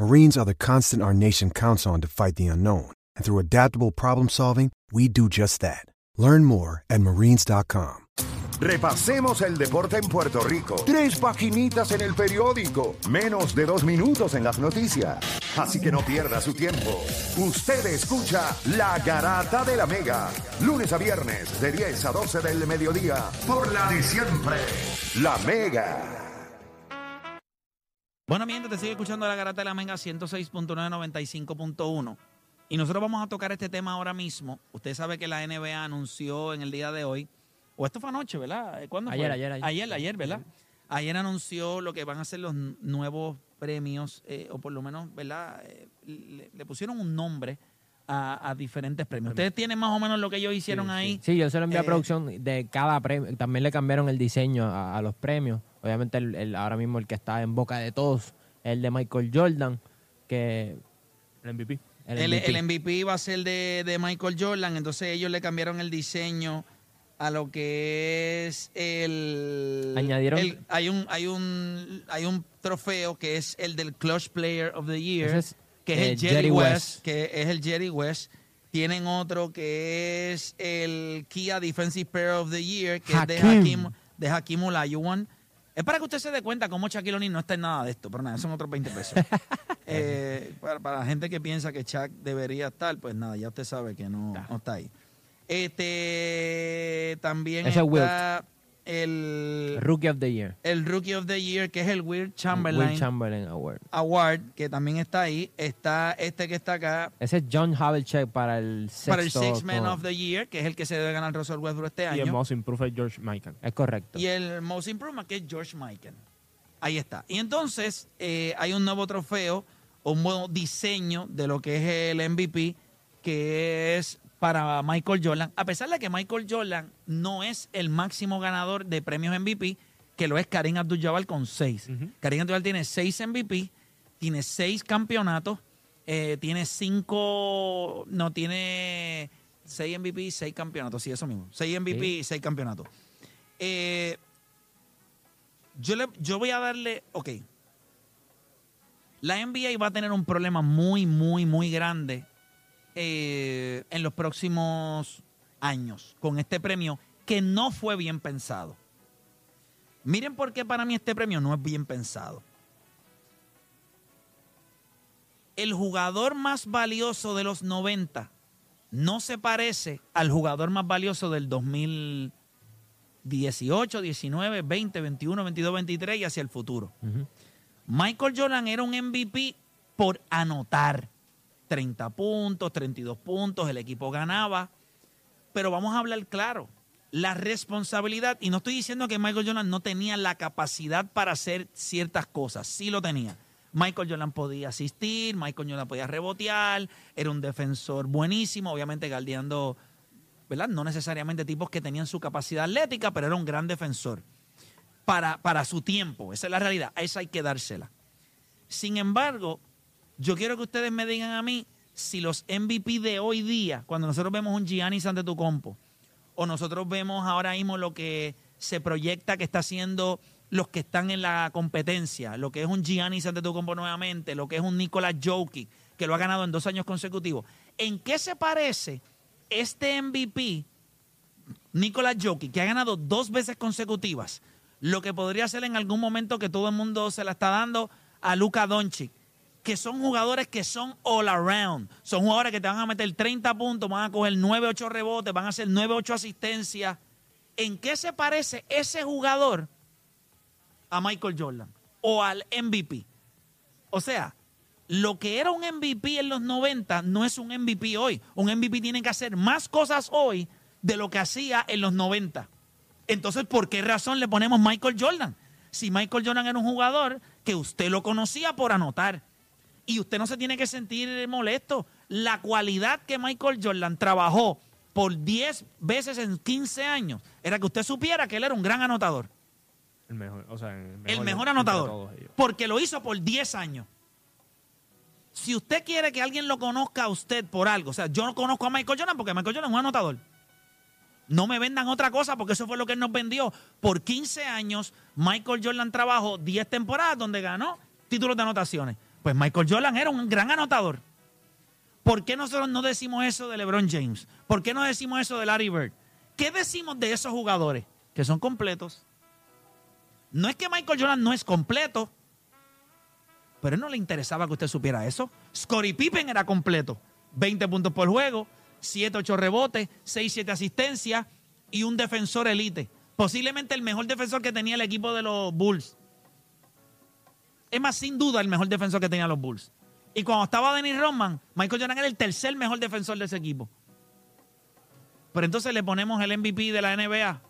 Marines are the constant our nation counts on to fight the unknown. And through adaptable problem solving, we do just that. Learn more at marines.com. Repasemos el deporte en Puerto Rico. Tres paginitas en el periódico. Menos de dos minutos en las noticias. Así que no pierda su tiempo. Usted escucha La Garata de la Mega. Lunes a viernes de 10 a 12 del mediodía. Por la de siempre. La Mega. Bueno, mientras te sigue escuchando la garata de la Mega 106.995.1. Y nosotros vamos a tocar este tema ahora mismo. Usted sabe que la NBA anunció en el día de hoy, o esto fue anoche, ¿verdad? ¿Cuándo Ayer, fue? ayer, ayer. Ayer, ayer, ¿verdad? Ayer anunció lo que van a ser los nuevos premios, eh, o por lo menos, ¿verdad? Eh, le, le pusieron un nombre a, a diferentes premios. ¿Ustedes tienen más o menos lo que ellos hicieron ahí? Sí, yo se lo envié Eh, a producción de cada premio. También le cambiaron el diseño a, a los premios. Obviamente, el, el- ahora mismo el que está en boca de todos es el de Michael Jordan, que... El MVP. El, el MVP va a ser de, de Michael Jordan, entonces ellos le cambiaron el diseño a lo que es el Añadieron- el- hay un hay un hay un trofeo que es el del Clutch Player of the Year, Ese es, que es eh, el Jerry, Jerry West, West. que es el Jerry West. Tienen otro que es el Kia Defensive Player of the Year, que es de. Hakim de Hakim Olajuwon. Es para que usted se dé cuenta cómo Shaquille O'Neal no está en nada de esto, pero nada, son otros 20 pesos. Eh, para, para la gente que piensa que Chuck debería estar, pues nada, ya usted sabe que no, no está ahí. Este también Ese es está el, Rookie of the Year. el Rookie of the Year, que es el Will Chamberlain Will Chamberlain Award. Award, que también está ahí. Está este que está acá Ese es John Havlicek para el sexto. para el Six Man of the Year, que es el que se debe ganar Russell Westbrook este Y el año. most improved George Michael. Es correcto. Y el Most Improvement, que es George Michael. Ahí está. Y entonces eh, hay un nuevo trofeo, un nuevo diseño de lo que es el MVP, que es para Michael Jordan. A pesar de que Michael Jordan no es el máximo ganador de premios MVP, que lo es Karim Abdul-Jabbar con seis. Karim Abdul-Jabbar tiene seis MVP, tiene seis campeonatos, eh, tiene cinco, no, tiene seis MVP y seis campeonatos, sí, eso mismo. Seis MVP y seis campeonatos. Eh, yo, le, yo voy a darle, ok. La NBA va a tener un problema muy, muy, muy grande eh, en los próximos años con este premio que no fue bien pensado. Miren por qué para mí este premio no es bien pensado. El jugador más valioso de los 90 no se parece al jugador más valioso del 2018, 19, 20, 21, 22, 23 y hacia el futuro. Michael Jordan era un MVP por anotar 30 puntos, 32 puntos, el equipo ganaba. Pero vamos a hablar claro, la responsabilidad, y no estoy diciendo que Michael Jordan no tenía la capacidad para hacer ciertas cosas, sí lo tenía. Michael Jordan podía asistir, Michael Jordan podía rebotear, era un defensor buenísimo, obviamente guardiando, ¿verdad? No necesariamente tipos que tenían su capacidad atlética, pero era un gran defensor para, para su tiempo. Esa es la realidad. A esa hay que dársela. Sin embargo, yo quiero que ustedes me digan a mí si los MVP de hoy día, cuando nosotros vemos un Giannis Antetokounmpo, o nosotros vemos ahora mismo lo que se proyecta que está haciendo los que están en la competencia, lo que es un Giannis Antetokounmpo nuevamente, lo que es un Nikola Jokic, que lo ha ganado en dos años consecutivos. ¿En qué se parece este MVP Nikola Jokic, que ha ganado dos veces consecutivas, lo que podría ser en algún momento que todo el mundo se la está dando a Luka Doncic, que son jugadores que son all around, son jugadores que te van a meter 30 puntos, van a coger 9, 8 rebotes, van a hacer 9, 8 asistencias. ¿En qué se parece ese jugador a Michael Jordan o al MVP? O sea, lo que era un MVP en los 90 no es un MVP hoy. Un MVP tiene que hacer más cosas hoy de lo que hacía en los 90. Entonces, ¿por qué razón le ponemos Michael Jordan? Si Michael Jordan era un jugador que usted lo conocía por anotar y usted no se tiene que sentir molesto. La cualidad que Michael Jordan trabajó por 10 veces en 15 años era que usted supiera que él era un gran anotador. El mejor, o sea, el mejor, El mejor entre anotador. Porque lo hizo por 10 años. Si usted quiere que alguien lo conozca a usted por algo, o sea, yo no conozco a Michael Jordan porque Michael Jordan es un anotador. No me vendan otra cosa porque eso fue lo que él nos vendió. Por 15 años, Michael Jordan trabajó 10 temporadas donde ganó títulos de anotaciones. Pues Michael Jordan era un gran anotador. ¿Por qué nosotros no decimos eso de LeBron James? ¿Por qué no decimos eso de Larry Bird? ¿Qué decimos de esos jugadores? Que son completos. No es que Michael Jordan no es completo, pero no le interesaba que usted supiera eso. Scottie Pippen era completo. 20 puntos por juego, 7, 8 rebotes, 6, 7 asistencias y un defensor elite. Posiblemente el mejor defensor que tenía el equipo de los Bulls. Es más, sin duda, el mejor defensor que tenían los Bulls. Y cuando estaba Dennis Rodman, Michael Jordan era el tercer mejor defensor de ese equipo. Pero entonces le ponemos el MVP de la NBA.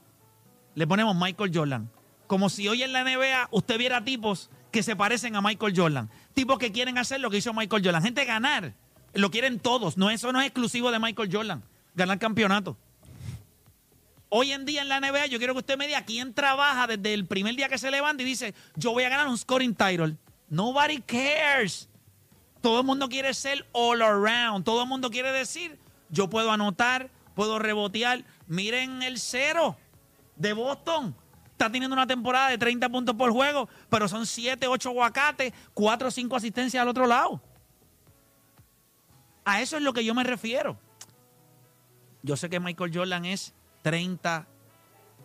Le ponemos Michael Jordan. Como si hoy en la NBA usted viera tipos que se parecen a Michael Jordan. Tipos que quieren hacer lo que hizo Michael Jordan. Gente ganar. Lo quieren todos. No, eso no es exclusivo de Michael Jordan. Ganar campeonato. Hoy en día en la NBA, yo quiero que usted me diga quién trabaja desde el primer día que se levanta y dice, yo voy a ganar un scoring title. Nobody cares. Todo el mundo quiere ser all around. Todo el mundo quiere decir, yo puedo anotar, puedo rebotear. Miren el cero de Boston. Está teniendo una temporada de 30 puntos por juego, pero son 7, 8 aguacates, 4 o 5 asistencias al otro lado. A eso es lo que yo me refiero. Yo sé que Michael Jordan es 30,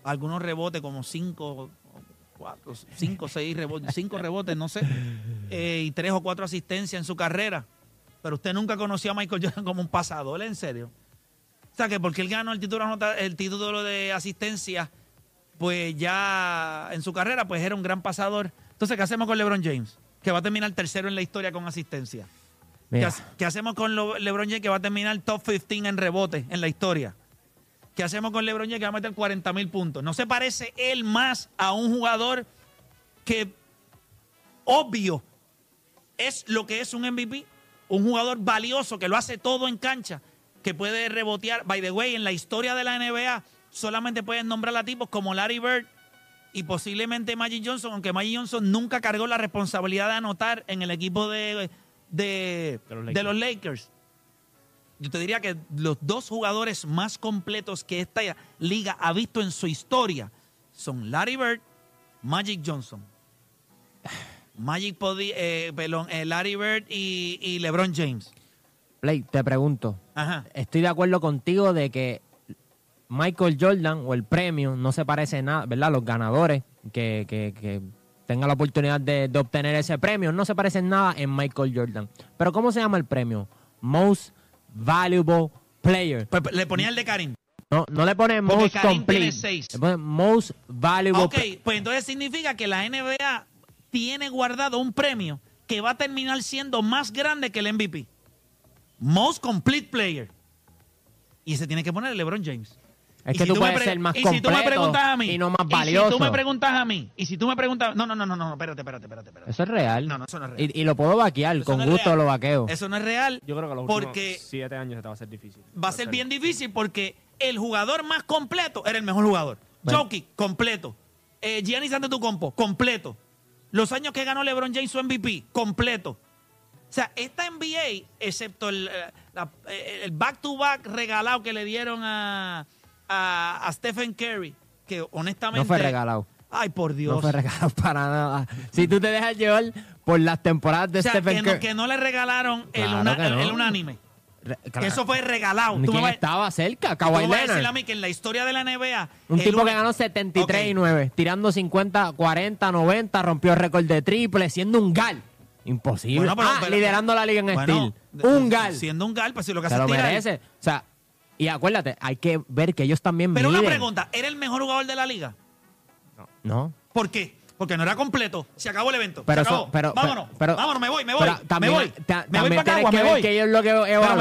algunos rebotes, como 5, 4, 5, 6 rebotes, 5 rebotes, no sé, eh, y 3 o 4 asistencias en su carrera. Pero usted nunca conoció a Michael Jordan como un pasador, ¿en serio? O sea, que porque él ganó el título, el título de asistencia, pues ya en su carrera, pues era un gran pasador. Entonces, ¿qué hacemos con LeBron James? Que va a terminar tercero en la historia con asistencia. ¿Qué, qué hacemos con LeBron James que va a terminar top 15 en rebote en la historia? ¿Qué hacemos con LeBron James que va a meter 40 mil puntos? ¿No se parece él más a un jugador que obvio es lo que es un MVP? Un jugador valioso que lo hace todo en cancha, que puede rebotear. By the way, en la historia de la NBA solamente pueden nombrar a tipos como Larry Bird y posiblemente Magic Johnson, aunque Magic Johnson nunca cargó la responsabilidad de anotar en el equipo de, de, De los de los Lakers. Yo te diría que los dos jugadores más completos que esta liga ha visto en su historia son Larry Bird, Magic Johnson. Magic podí- eh, perdón, eh, Larry Bird y, y LeBron James. Play, te pregunto. Ajá. Estoy de acuerdo contigo de que Michael Jordan o el premio no se parece nada, ¿verdad? Los ganadores que, que, que tengan la oportunidad de, de obtener ese premio no se parecen nada en Michael Jordan. Pero ¿cómo se llama el premio? Most Valuable Player. Pues le ponía el de Karim. No, no le ponen Porque Most Karim Complete. tiene seis. Le ponen Most Valuable Ok, pues entonces significa que la NBA tiene guardado un premio que va a terminar siendo más grande que el MVP. Most Complete Player. Y ese tiene que poner el LeBron James. Es Y que si tú me puedes ser más y si tú me completo preguntas a mí y no más Y valioso. si tú me preguntas a mí, y si tú me preguntas, no, no, no, no, no, espérate, espérate, espérate, espérate. Eso es real. No, no, eso no es real. Y, y lo puedo vaquear, Eso con no gusto real. lo vaqueo. Eso no es real. Yo creo que los porque últimos siete años esta va a ser difícil. va a ser bien difícil porque el jugador más completo era el mejor jugador. Bueno. Jokic, completo. Eh, Giannis Antetokounmpo, completo. Los años que ganó LeBron James su MVP, completo. O sea, esta NBA, excepto el, eh, eh, el back-to-back regalado que le dieron a, a, a Stephen Curry, que honestamente... No fue regalado. Ay, por Dios. No fue regalado para nada. Si tú te dejas llevar por las temporadas de o sea, Stephen no, Curry. que no le regalaron el, Claro una- que no. el unánime. Re- Que claro. eso fue regalado. Me ¿Quién estaba cerca? Kawhi vas a Leonard. mí que en la historia de la NBA... Un tipo que ganó 73 Ok. y 9, tirando 50, 40, 90, rompió el récord de triple, siendo un gal. Imposible. Bueno, pero- ah, pero- liderando la liga en Bueno, steel. Un gal. Siendo un gal, pues si lo que Se hace lo es merece. O sea, Y acuérdate, hay que ver que ellos también Pero una miden. pregunta, ¿era el mejor jugador de la liga? No. ¿Por qué? Porque no era completo. Se acabó el evento. Pero se eso- acabó. pero- vámonos. pero- vámonos, me voy, me voy. Pero también, me voy. ta- me voy para Cagua, que me voy. que ellos lo que me voy, evalúan,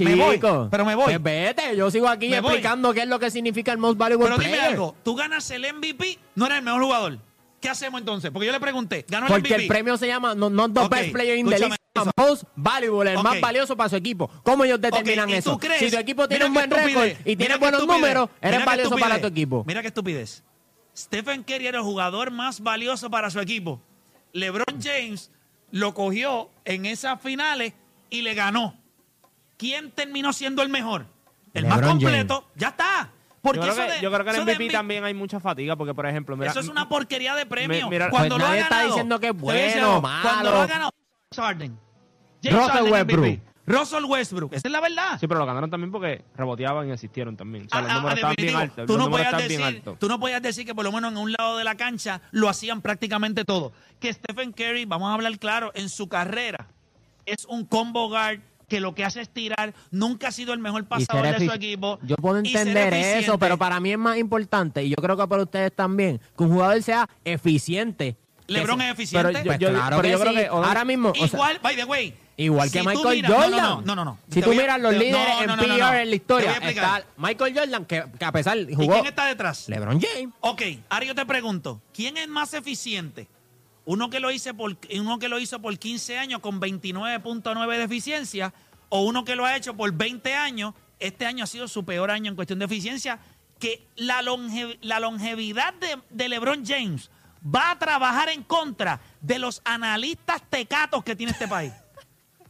me voy, pero me voy. Pues vete, yo sigo aquí Me voy. explicando qué es lo que significa el most valuable Pero dime player. algo, tú ganas el MVP, no eres el mejor jugador. ¿Qué hacemos entonces? Porque yo le pregunté, ganó el Porque MVP. el premio se llama no, not the best player in the league, most valuable, el más valioso para su equipo. ¿Cómo ellos determinan Ok, ¿y eso? crees? si tu equipo tiene Mira un buen récord y tiene buenos estupidez, números, eres valioso para tu equipo. Mira qué estupidez. Stephen Curry era el jugador más valioso para su equipo. LeBron James lo cogió en esas finales y le ganó. ¿Quién terminó siendo el mejor? El más completo. Ya está. Porque Yo creo, eso que, de- yo creo que en de MVP MVP también hay mucha fatiga, porque, por ejemplo, mira, eso es una porquería de premio. mira- cuando Pues lo ha nadie está ganado, diciendo que es a bueno, algo, Cuando lo ha malo. ganado James Harden. Russell Harden Westbrook. MVP. Russell Westbrook. Esa es la verdad. Sí, pero lo ganaron también porque reboteaban y asistieron también. O sea, los Ah, ah, números estaban bien altos. Tú los no, podías decir, tú no podías decir que por lo menos en un lado de la cancha lo hacían prácticamente todo. Que Stephen Curry, vamos a hablar claro, en su carrera es un combo guard que lo que hace es tirar. Nunca ha sido el mejor Y pasador de su equipo. Yo puedo y entender eso, pero para mí es más importante, y yo creo que para ustedes también, que un jugador sea eficiente. LeBron es eficiente. Pero yo- Yo- claro pero que yo creo que- ahora mismo, o sea, Igual, by the way. Igual que si Michael miras- Jordan. No, no, no, no, no. Si tú miras los te- líderes no, en no, no, no, PR no. en la historia, está Michael Jordan, que, que a pesar ¿Y jugó quién está detrás? LeBron James. Ok, ahora yo te pregunto, ¿quién es más eficiente? Uno que lo hizo por, uno que lo hizo por 15 años con 29.9 de eficiencia o uno que lo ha hecho por 20 años. Este año ha sido su peor año en cuestión de eficiencia. Que la, longe- la longevidad de, de LeBron James va a trabajar en contra de los analistas tecatos que tiene este país.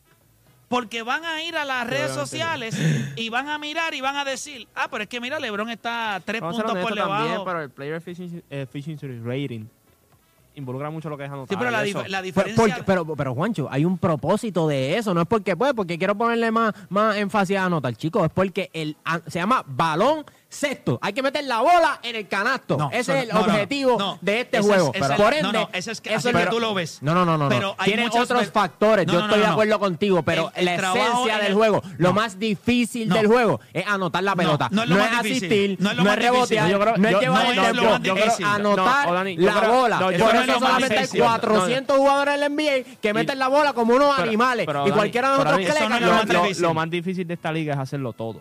Porque van a ir a las redes sociales y van a mirar y van a decir, ah, pero es que mira, LeBron está tres Vamos a ser puntos por honestos también, debajo. pero el Player Efficiency, Efficiency Rating involucra mucho lo que es anotar. Sí, pero la, y eso. dif- la diferencia. porque- pero, pero, Juancho, hay un propósito de eso. No es porque, pues, porque quiero ponerle más, más énfasis a anotar, chicos. Es porque el, se llama balón sexto. Hay que meter la bola en el canasto. No, ese es el no, objetivo de este Ese juego. es- Por no, ende, no, ese es que- eso es que tú lo ves. No, no, no, no. Pero Tiene otros veces- factores. Yo estoy de acuerdo contigo, pero El- el la esencia en del el- juego, lo más difícil del juego es anotar la pelota. no es asistir, No es rebotear, no es llevar el difícil. anotar la bola. Por eso solamente hay difícil. 400 jugadores en la NBA que meten la bola como unos Pero- animales. pero, y cualquiera de pero, nosotros que difícil. lo más difícil de esta liga es hacerlo todo.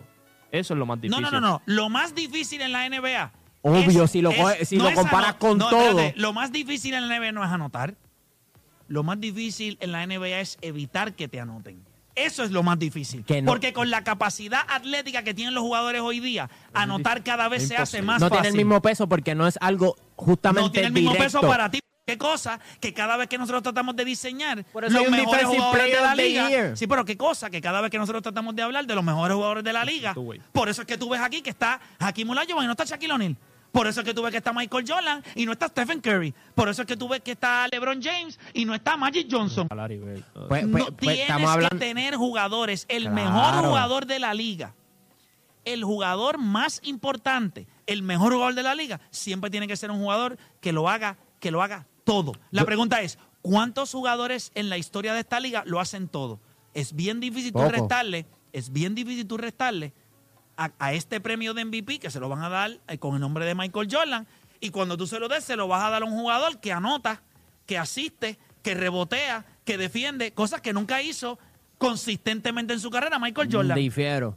Eso es lo más No, difícil. no, no, no. Lo más difícil en la NBA. Obvio, es- si lo es- si no lo comparas con no, todo. espérate, lo más difícil en la NBA no es anotar. Lo más difícil en la NBA es evitar que te anoten. Eso es lo más difícil. Que no- Porque con la capacidad atlética que tienen los jugadores hoy día, anotar cada vez se hace más no fácil. tiene el mismo peso porque no es algo justamente no tiene el mismo directo. peso para ti. ¿Qué cosa? Que cada vez que nosotros tratamos de diseñar Por eso los hay un mejores Defensive jugadores de Player la of the liga. Year. Sí, pero qué cosa? Que cada vez que nosotros tratamos de hablar de los mejores jugadores de la liga, Tú, güey. por eso es que tú ves aquí que está Hakim Olajuwon y no está Shaquille O'Neal. Por eso es que tú ves que está Michael Jordan y no está Stephen Curry. Por eso es que tú ves que está LeBron James y no está Magic Johnson. Larry Bird, todo. Pues- no pues- pues tienes estamos hablando. que tener jugadores. El Claro. mejor jugador de la liga, el jugador más importante, el mejor jugador de la liga, siempre tiene que ser un jugador que lo haga, que lo haga todo. La pregunta es, ¿cuántos jugadores en la historia de esta liga lo hacen todo? Es bien difícil tú Poco. restarle, es bien difícil tú restarle a, a este premio de MVP que se lo van a dar eh, con el nombre de Michael Jordan. Y cuando tú se lo des, se lo vas a dar a un jugador que anota, que asiste, que rebotea, que defiende, cosas que nunca hizo consistentemente en su carrera Michael Jordan. Difiero.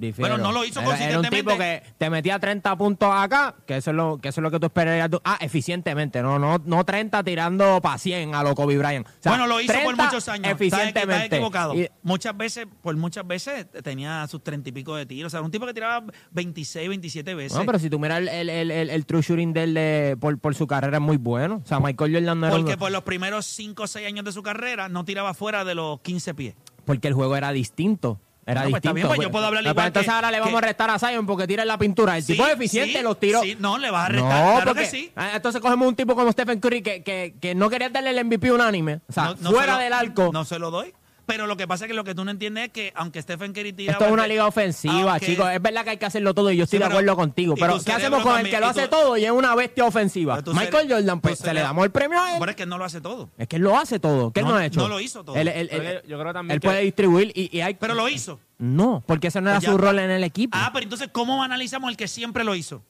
Difiero. Bueno, no lo hizo Era- Era un tipo consistentemente. que te metía 30 puntos acá, que eso es lo que, eso es lo que tú esperarías. tú- Ah, eficientemente, no, no, no 30 tirando para 100 a lo Kobe Bryant. O sea, bueno, lo hizo por 30 muchos años. Equi- estás Eficientemente. equivocado. Y- muchas veces, por muchas veces tenía sus treinta y pico de tiros. O sea, un tipo que tiraba 26, 27 veces. No, pero si tú miras el, el, el, el- el true shooting de él de- por, por su carrera es muy bueno. O sea, Michael Jordan no era porque un- por los primeros 5 o 6 años de su carrera no tiraba fuera de los 15 pies. porque el juego era distinto. Era Bueno, pues está bien, pues yo puedo hablar Pero igual entonces que- ahora le vamos que- a restar a Zion porque tira en la pintura. El tipo es eficiente, sí, los tiros. sí, no, le vas a restar, No, claro porque, que sí. ah, Entonces cogemos un tipo como Stephen Curry que, que, que no quería darle el MVP unánime. O sea, No- no fuera lo- del arco. No se lo doy. Pero lo que pasa es que lo que tú no entiendes es que aunque Stephen Curry tiraba... Esto es una liga ofensiva, aunque- chicos. Es verdad que hay que hacerlo todo y yo estoy Sí, de pero- acuerdo contigo. Pero, ¿qué hacemos con el que lo hace todo y es una bestia ofensiva? Michael cere- Jordan, pues se le damos el premio a él. Pero es que él no lo hace todo. Es que él lo hace todo. ¿Qué él No, no ha hecho? no lo hizo todo. Él, yo creo también él que- puede distribuir y, y hay. Pero lo hizo. No, porque ese no era Pues ya- su rol en el equipo. Ah, pero entonces, ¿cómo analizamos el que siempre lo hizo?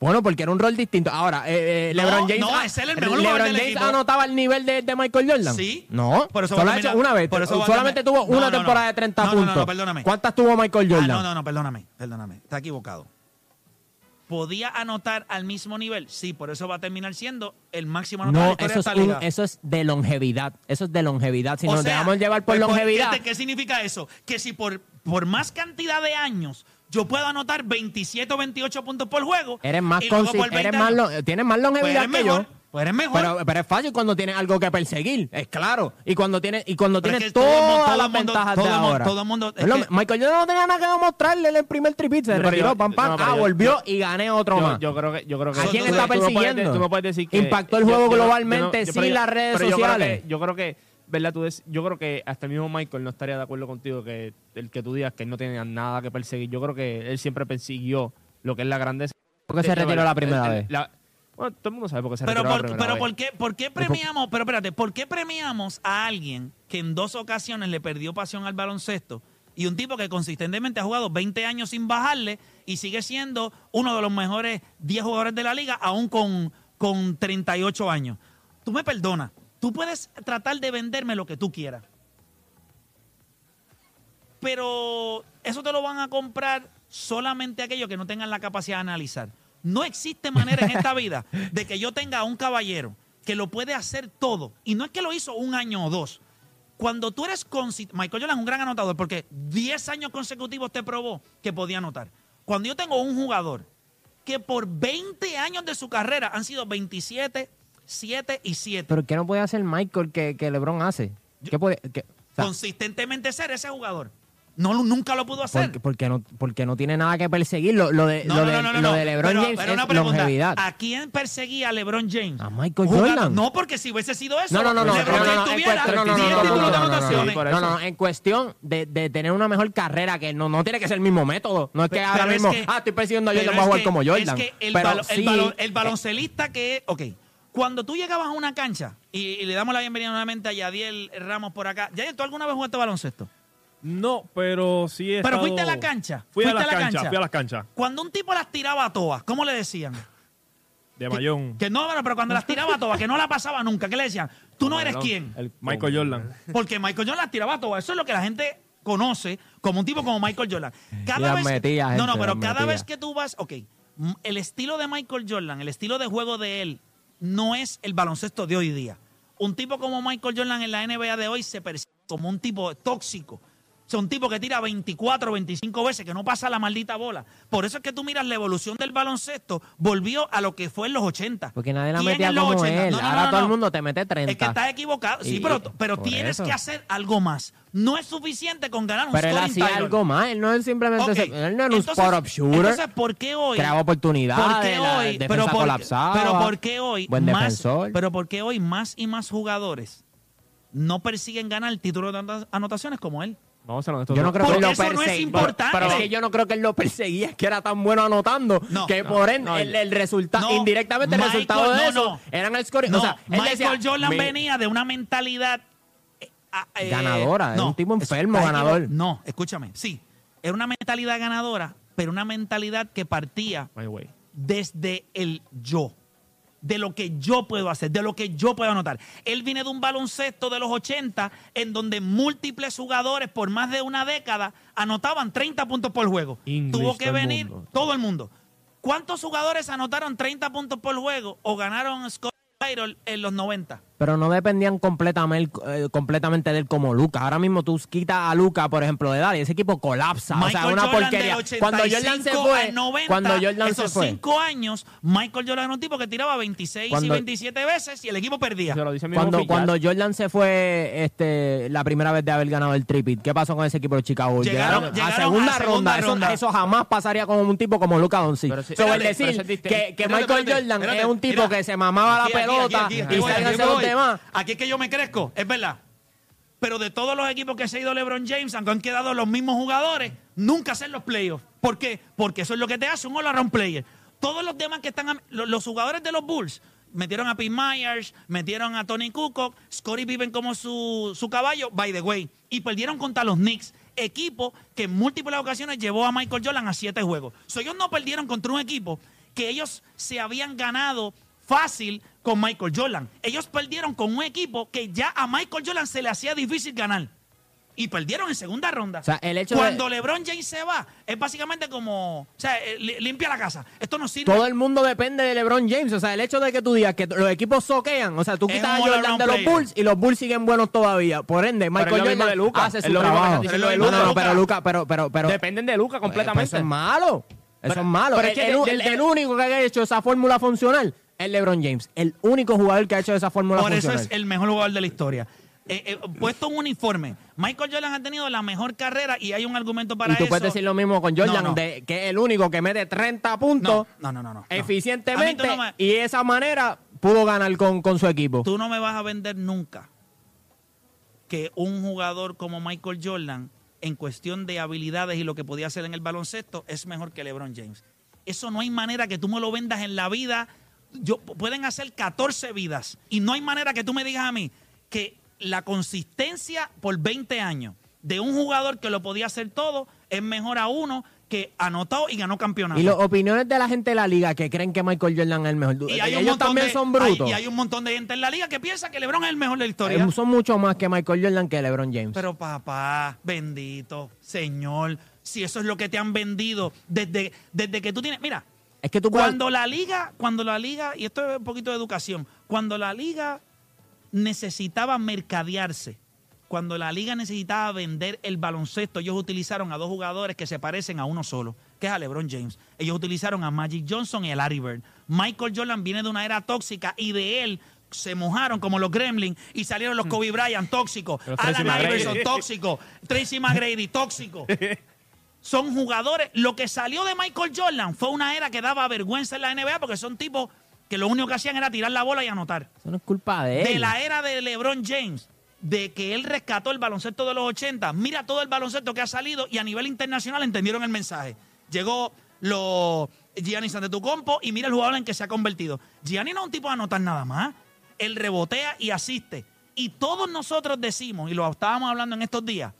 Bueno, porque era un rol distinto. Ahora, eh, eh, No, LeBron James. no, ah, es él el mejor LeBron del James equipo. anotaba el nivel de, de Michael Jordan. Sí. No, Por eso solo ha hecho una vez. por eso Solamente tuvo una No, temporada de 30 No, no, no, puntos. no, perdóname. ¿Cuántas tuvo Michael Ah, Jordan? no, no, no, perdóname, perdóname. Está equivocado. ¿Podía anotar al mismo nivel? Sí, por eso va a terminar siendo el máximo anotador No, eso es, un- eso es de longevidad. Eso es de longevidad. Si O nos sea, dejamos llevar por pues, pues, longevidad. ¿qué, qué significa eso? Que si por, por más cantidad de años yo puedo anotar 27 o 28 puntos por juego. Eres más y luego consi- por 20 eres más años, lo- tienes más pues longevidad eres que mejor. yo. Pues eres mejor. Pero, pero es fácil cuando tienes algo que perseguir, es claro. Y cuando tienes, y cuando Pero tienes que todo el mundo- todas las ventajas todo de el mundo- ahora. todo el mundo- es Es lo- que- Michael Jordan no tenía nada que demostrarle en el primer tripit, se retiró, yo- pam, pam, no, ah, yo- volvió yo- y gané otro Yo, más. yo creo que yo creo que ¿A quién tú- está tú no puedes- persiguiendo? tú no puedes decir que Impactó el juego yo- yo globalmente yo- sin yo- las redes yo sociales. que- Yo creo que, ¿verdad? Tú yo creo que hasta el mismo Michael no estaría de acuerdo contigo que el que tú digas que él no tenía nada que perseguir. Yo creo que él siempre persiguió lo que es la grandeza. ¿Por qué se retiró la primera el- vez? la- bueno, todo el mundo sabe por qué se Pero, retiró por, la primera pero vez. ¿por, qué, ¿por qué premiamos? Pero espérate, ¿por qué premiamos a alguien que en dos ocasiones le perdió pasión al baloncesto y un tipo que consistentemente ha jugado 20 años sin bajarle y sigue siendo uno de los mejores 10 jugadores de la liga, aún con, con 38 años? Tú me perdonas, tú puedes tratar de venderme lo que tú quieras, pero eso te lo van a comprar solamente aquellos que no tengan la capacidad de analizar. No existe manera en esta vida de que yo tenga a un caballero que lo puede hacer todo. Y no es que lo hizo un año o dos. Cuando tú eres consistente, Michael Jordan es un gran anotador porque 10 años consecutivos te probó que podía anotar. Cuando yo tengo un jugador que por 20 años de su carrera han sido 27, 7 y 7. Pero ¿qué no puede hacer Michael que, que LeBron hace? ¿Qué puede, qué- o sea, consistentemente ser ese jugador. No, nunca lo pudo hacer. porque, porque no, porque no tiene nada que perseguir. Lo, lo de, No, lo no, de, no, no, lo de LeBron Pero- James pero es pregunta, longevidad. ¿A quién perseguía a LeBron James? A Michael Jugando- Jordan. No, porque si hubiese sido eso, No, no, no, no. LeBron no, no, James tuviera cuestión- no, no, 10 no, no, títulos no, de no, no, no, anotaciones. No, no, en cuestión de, de tener una mejor carrera, que no, no tiene que ser el mismo método. No es que Pero ahora es mismo, que- ah, estoy persiguiendo a Jordan, es voy a jugar que- como Jordan. Es que el, Pero balo- el sí, balo- el eh, baloncelista que, ok, cuando tú llegabas a una cancha, y, y le damos la bienvenida nuevamente a Yadiel Ramos por acá. Yadiel, ¿tú alguna vez jugaste baloncesto? No, pero sí he Pero estado- fuiste a la cancha. Fui a la cancha, fui a las canchas. Cuando un tipo las tiraba a todas, ¿cómo le decían? De Mayón. Que no, pero cuando las tiraba a todas, que no la pasaba nunca, ¿qué le decían? Tú no eres quién. El- Michael Jordan. Porque Michael Jordan las tiraba a todas. Eso es lo que la gente conoce como un tipo como Michael Jordan. Cada vez, metía, no, gente, no, pero cada metía. vez que tú vas, ok, el estilo de Michael Jordan, el estilo de juego de él, no es el baloncesto de hoy día. Un tipo como Michael Jordan en la NBA de hoy se percibe como un tipo tóxico. O sea, un tipo que tira 24, 25 veces, que no pasa la maldita bola. Por eso es que tú miras la evolución del baloncesto, volvió a lo que fue en los 80. Porque nadie la ¿Quién metía en los como 80? él. No, no, Ahora no, todo el mundo te mete 30. Es que estás equivocado. Sí, Y- pero, tienes eso. que hacer algo más. No es suficiente con ganar un Pero él hacía algo más. Él no es simplemente. Él no era un spot-up shooter. Entonces, ¿por qué hoy? creaba oportunidades. ¿Por qué la hoy? defensa Pero por, colapsaba. pero ¿por qué hoy Buen más? defensor. Pero ¿por qué hoy más y más jugadores no persiguen ganar el título de tantas anotaciones como él? Vamos a ser honestos. Yo no creo que él lo eso no es perseguía. importante. Pero es que yo no creo que él lo perseguía, es que era tan bueno anotando No, que no, por ende no, el, el resultado, no, indirectamente el Michael- resultado de no, eso no. eran el score. No, o sea, él Michael decía, Jordan "Mi- venía de una mentalidad eh, ah, eh, Ganadora, era un tipo enfermo, ganador. No, escúchame, sí, era una mentalidad ganadora, pero una mentalidad que partía desde el yo, de lo que yo puedo hacer, de lo que yo puedo anotar. Él viene de un baloncesto de los 80 en donde múltiples jugadores por más de una década anotaban 30 puntos por juego. English, Tuvo que venir mundo. todo el mundo. ¿Cuántos jugadores anotaron 30 puntos por juego o ganaron score title en los 90? Pero no dependían completamente, eh, completamente de él como Lucas. Ahora mismo tú quitas a Lucas, por ejemplo, de edad y ese equipo colapsa. o sea, Michael una Jordan porquería. del 85 Cuando Jordan se fue, al 90, cuando Jordan se esos fue, cinco años, Michael Jordan era un tipo que tiraba 26 y Cuando- 27 veces y el equipo perdía. Se lo dice cuando, cuando. Jordan se fue este, la primera vez de haber ganado el tripit, ¿qué pasó con ese equipo de Chicago? Llegaron- llegaron a segunda a ronda. segunda Eso, ronda. eso jamás pasaría con un tipo como Luca Doncic. So, decir eso es distinto. que, que Michael Jordan es un tipo Mira, que se mamaba aquí, la aquí, pelota aquí, aquí, y salga aquí demás. Es que yo me crezco, es verdad. Pero de todos los equipos que se ha ido LeBron James, aunque han quedado los mismos jugadores, nunca hacen los playoffs. ¿Por qué? Porque eso es lo que te hace un all-around player. Todos los demás que están, los, jugadores de los Bulls, metieron a Pete Myers, metieron a Tony Kukoc, Scottie Pippen como su, su caballo, by the way, y perdieron contra los Knicks. equipo que en múltiples ocasiones llevó a Michael Jordan a siete juegos. So, ellos no perdieron contra un equipo que ellos se habían ganado fácil con Michael Jordan. Ellos perdieron con un equipo que ya a Michael Jordan se le hacía difícil ganar. Y perdieron en segunda ronda. O sea, el hecho de- Cuando LeBron James se va, es básicamente como, o sea, eh, li- limpia la casa. Esto no sirve. Todo el mundo depende de LeBron James. O sea, el hecho de que tú digas que los equipos soquean, o sea, tú quitas a Jordan de los player. Bulls y los Bulls siguen buenos todavía. Por ende, Michael es lo mismo Jordan de Luka. hace Es su trabajo. diciendo de No, no, pero Luca, pero, pero, pero. Dependen de Luca Pues, completamente. Eso es malo. Eso Pero- es malo. pero el, es que el- el único que ha hecho esa fórmula funcional es LeBron James. El único jugador que ha hecho esa fórmula Por eso es el mejor jugador de la historia. Eh, eh, puesto un uniforme, Michael Jordan ha tenido la mejor carrera y hay un argumento para y tú eso. puedes decir lo mismo con Jordan, No, no. de que es el único que mete 30 puntos No, no, no, no, eficientemente me- y de esa manera pudo ganar con, con su equipo. Tú no me vas a vender nunca que un jugador como Michael Jordan, en cuestión de habilidades y lo que podía hacer en el baloncesto, es mejor que LeBron James. Eso no hay manera que tú me lo vendas en la vida. Yo, pueden hacer 14 vidas y no hay manera que tú me digas a mí que la consistencia por 20 años de un jugador que lo podía hacer todo es mejor a uno que anotó y ganó campeonato. Y las opiniones de la gente de la liga que creen que Michael Jordan es el mejor. Y hay Ellos también de- son brutos. hay- y hay un montón de gente en la liga que piensa que LeBron es el mejor de la historia. Son mucho más que Michael Jordan que LeBron James. Pero papá, bendito, Señor, si eso es lo que te han vendido desde, desde que tú tienes, mira, es que tú puedes- cuando la liga, cuando la liga, y esto es un poquito de educación, cuando la liga necesitaba mercadearse, cuando la liga necesitaba vender el baloncesto, ellos utilizaron a dos jugadores que se parecen a uno solo, que es a LeBron James. Ellos utilizaron a Magic Johnson y a Larry Bird. Michael Jordan viene de una era tóxica y de él se mojaron como los Gremlins y salieron los Kobe Bryant tóxicos, Alan. Iverson tóxico, Tracy McGrady tóxico. Son jugadores. Lo que salió de Michael Jordan fue una era que daba vergüenza en la NBA porque son tipos que lo único que hacían era tirar la bola y anotar. Eso no es culpa de él. De la era de LeBron James, de que él rescató el baloncesto de los 80, mira todo el baloncesto que ha salido y a nivel internacional entendieron el mensaje. Llegó los Giannis Antetokounmpo y mira el jugador en que se ha convertido. Gianni no es un tipo de anotar nada más. Él rebotea y asiste. Y todos nosotros decimos, y lo estábamos hablando en estos días,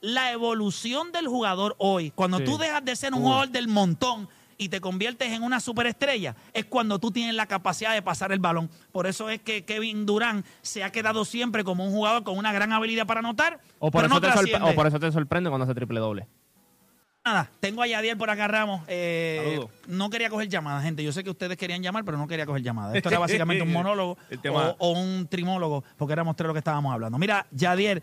la evolución del jugador hoy, cuando Sí. tú dejas de ser un jugador del montón y te conviertes en una superestrella, es cuando tú tienes la capacidad de pasar el balón. Por eso es que Kevin Durán se ha quedado siempre como un jugador con una gran habilidad para anotar, O por, pero eso no te sorpre- trasciende. o por eso te sorprende cuando hace triple doble. Nada, tengo a Yadier por acá, Ramos. Eh, no quería coger llamadas, gente. Yo sé que ustedes querían llamar, pero no quería coger llamadas. Esto era básicamente un monólogo o, o un trimólogo, porque éramos tres lo que estábamos hablando. Mira, Yadier,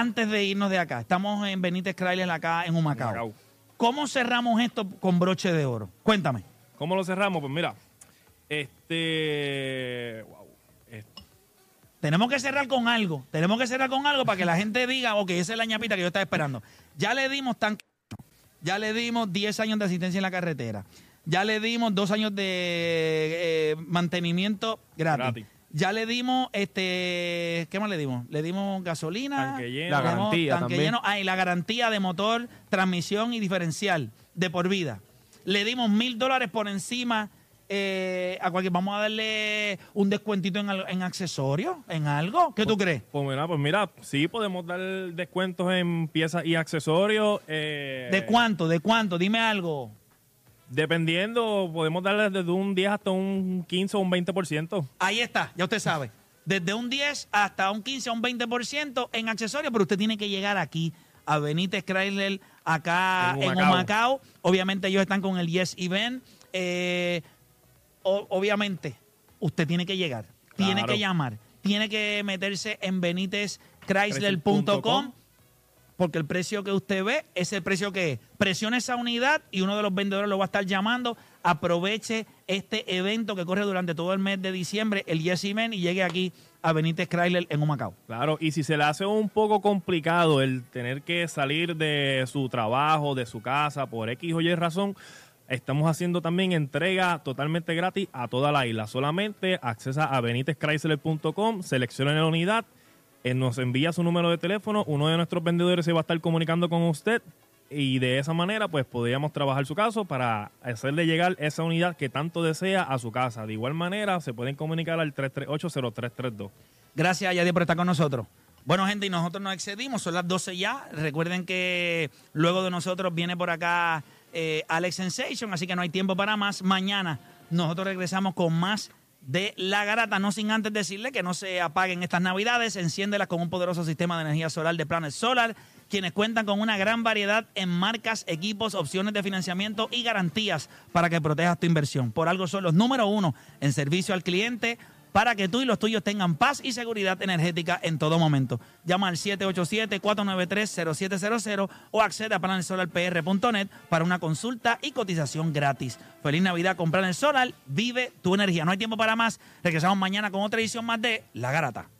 antes de irnos de acá, estamos en Benítez Crailes acá en Humacao. Humacao. ¿Cómo cerramos esto con broche de oro? Cuéntame. ¿Cómo lo cerramos? Pues mira, este. Wow. Este, Tenemos que cerrar con algo. Tenemos que cerrar con algo para que la gente diga, ok, esa es la ñapita que yo estaba esperando. Ya le dimos tan ya le dimos 10 años de asistencia en la carretera. Ya le dimos dos años de eh, mantenimiento gratis. Gratis. Ya le dimos, este, ¿qué más le dimos? Le dimos gasolina. Tanque lleno. La garantía tanque también. lleno. Ah, y la garantía de motor, transmisión y diferencial de por vida. Le dimos mil dólares por encima eh, a cualquier. Vamos a darle un descuentito en, en accesorios, en algo. ¿Qué tú crees? pues mira, pues mira, sí podemos dar descuentos en piezas y accesorios. eh, ¿De cuánto? ¿De cuánto? Dime algo. Dependiendo, podemos darle desde un 10 hasta un 15 o un 20%. Ahí está, ya usted sabe. Desde un 10 hasta un 15 o un 20% en accesorios, pero usted tiene que llegar aquí a Benítez Chrysler, acá En en Humacao. Humacao. Obviamente ellos están con el Yes Event. Eh, o- obviamente, usted tiene que llegar, tiene que llamar, tiene que meterse en benítezchrysler.com porque el precio que usted ve es el precio que es. Presione esa unidad y uno de los vendedores lo va a estar llamando. Aproveche este evento que corre durante todo el mes de diciembre, el Yes Event, y llegue aquí a Benítez Chrysler en Humacao. Claro, y si se le hace un poco complicado el tener que salir de su trabajo, de su casa, por X o Y razón, estamos haciendo también entrega totalmente gratis a toda la isla. Solamente accesa a benitezchrysler.com, seleccione la unidad, eh, nos envía su número de teléfono, uno de nuestros vendedores se va a estar comunicando con usted y de esa manera pues podríamos trabajar su caso para hacerle llegar esa unidad que tanto desea a su casa. De igual manera se pueden comunicar al 338-0332. Gracias, Yadier, por estar con nosotros. Bueno, gente, y nosotros nos excedimos, son las 12 ya. Recuerden que luego de nosotros viene por acá eh, Alex Sensation, así que no hay tiempo para más. Mañana nosotros regresamos con más de la garata, no sin antes decirle que no se apaguen estas navidades, enciéndelas con un poderoso sistema de energía solar de Planet Solar, quienes cuentan con una gran variedad en marcas, equipos, opciones de financiamiento y garantías para que protejas tu inversión. Por algo son los número uno en servicio al cliente para que tú y los tuyos tengan paz y seguridad energética en todo momento. Llama al 787-493-0700 o accede a planetsolarpr.net para una consulta y cotización gratis. Feliz Navidad con Planet Solar, vive tu energía. No hay tiempo para más. Regresamos mañana con otra edición más de La Garata.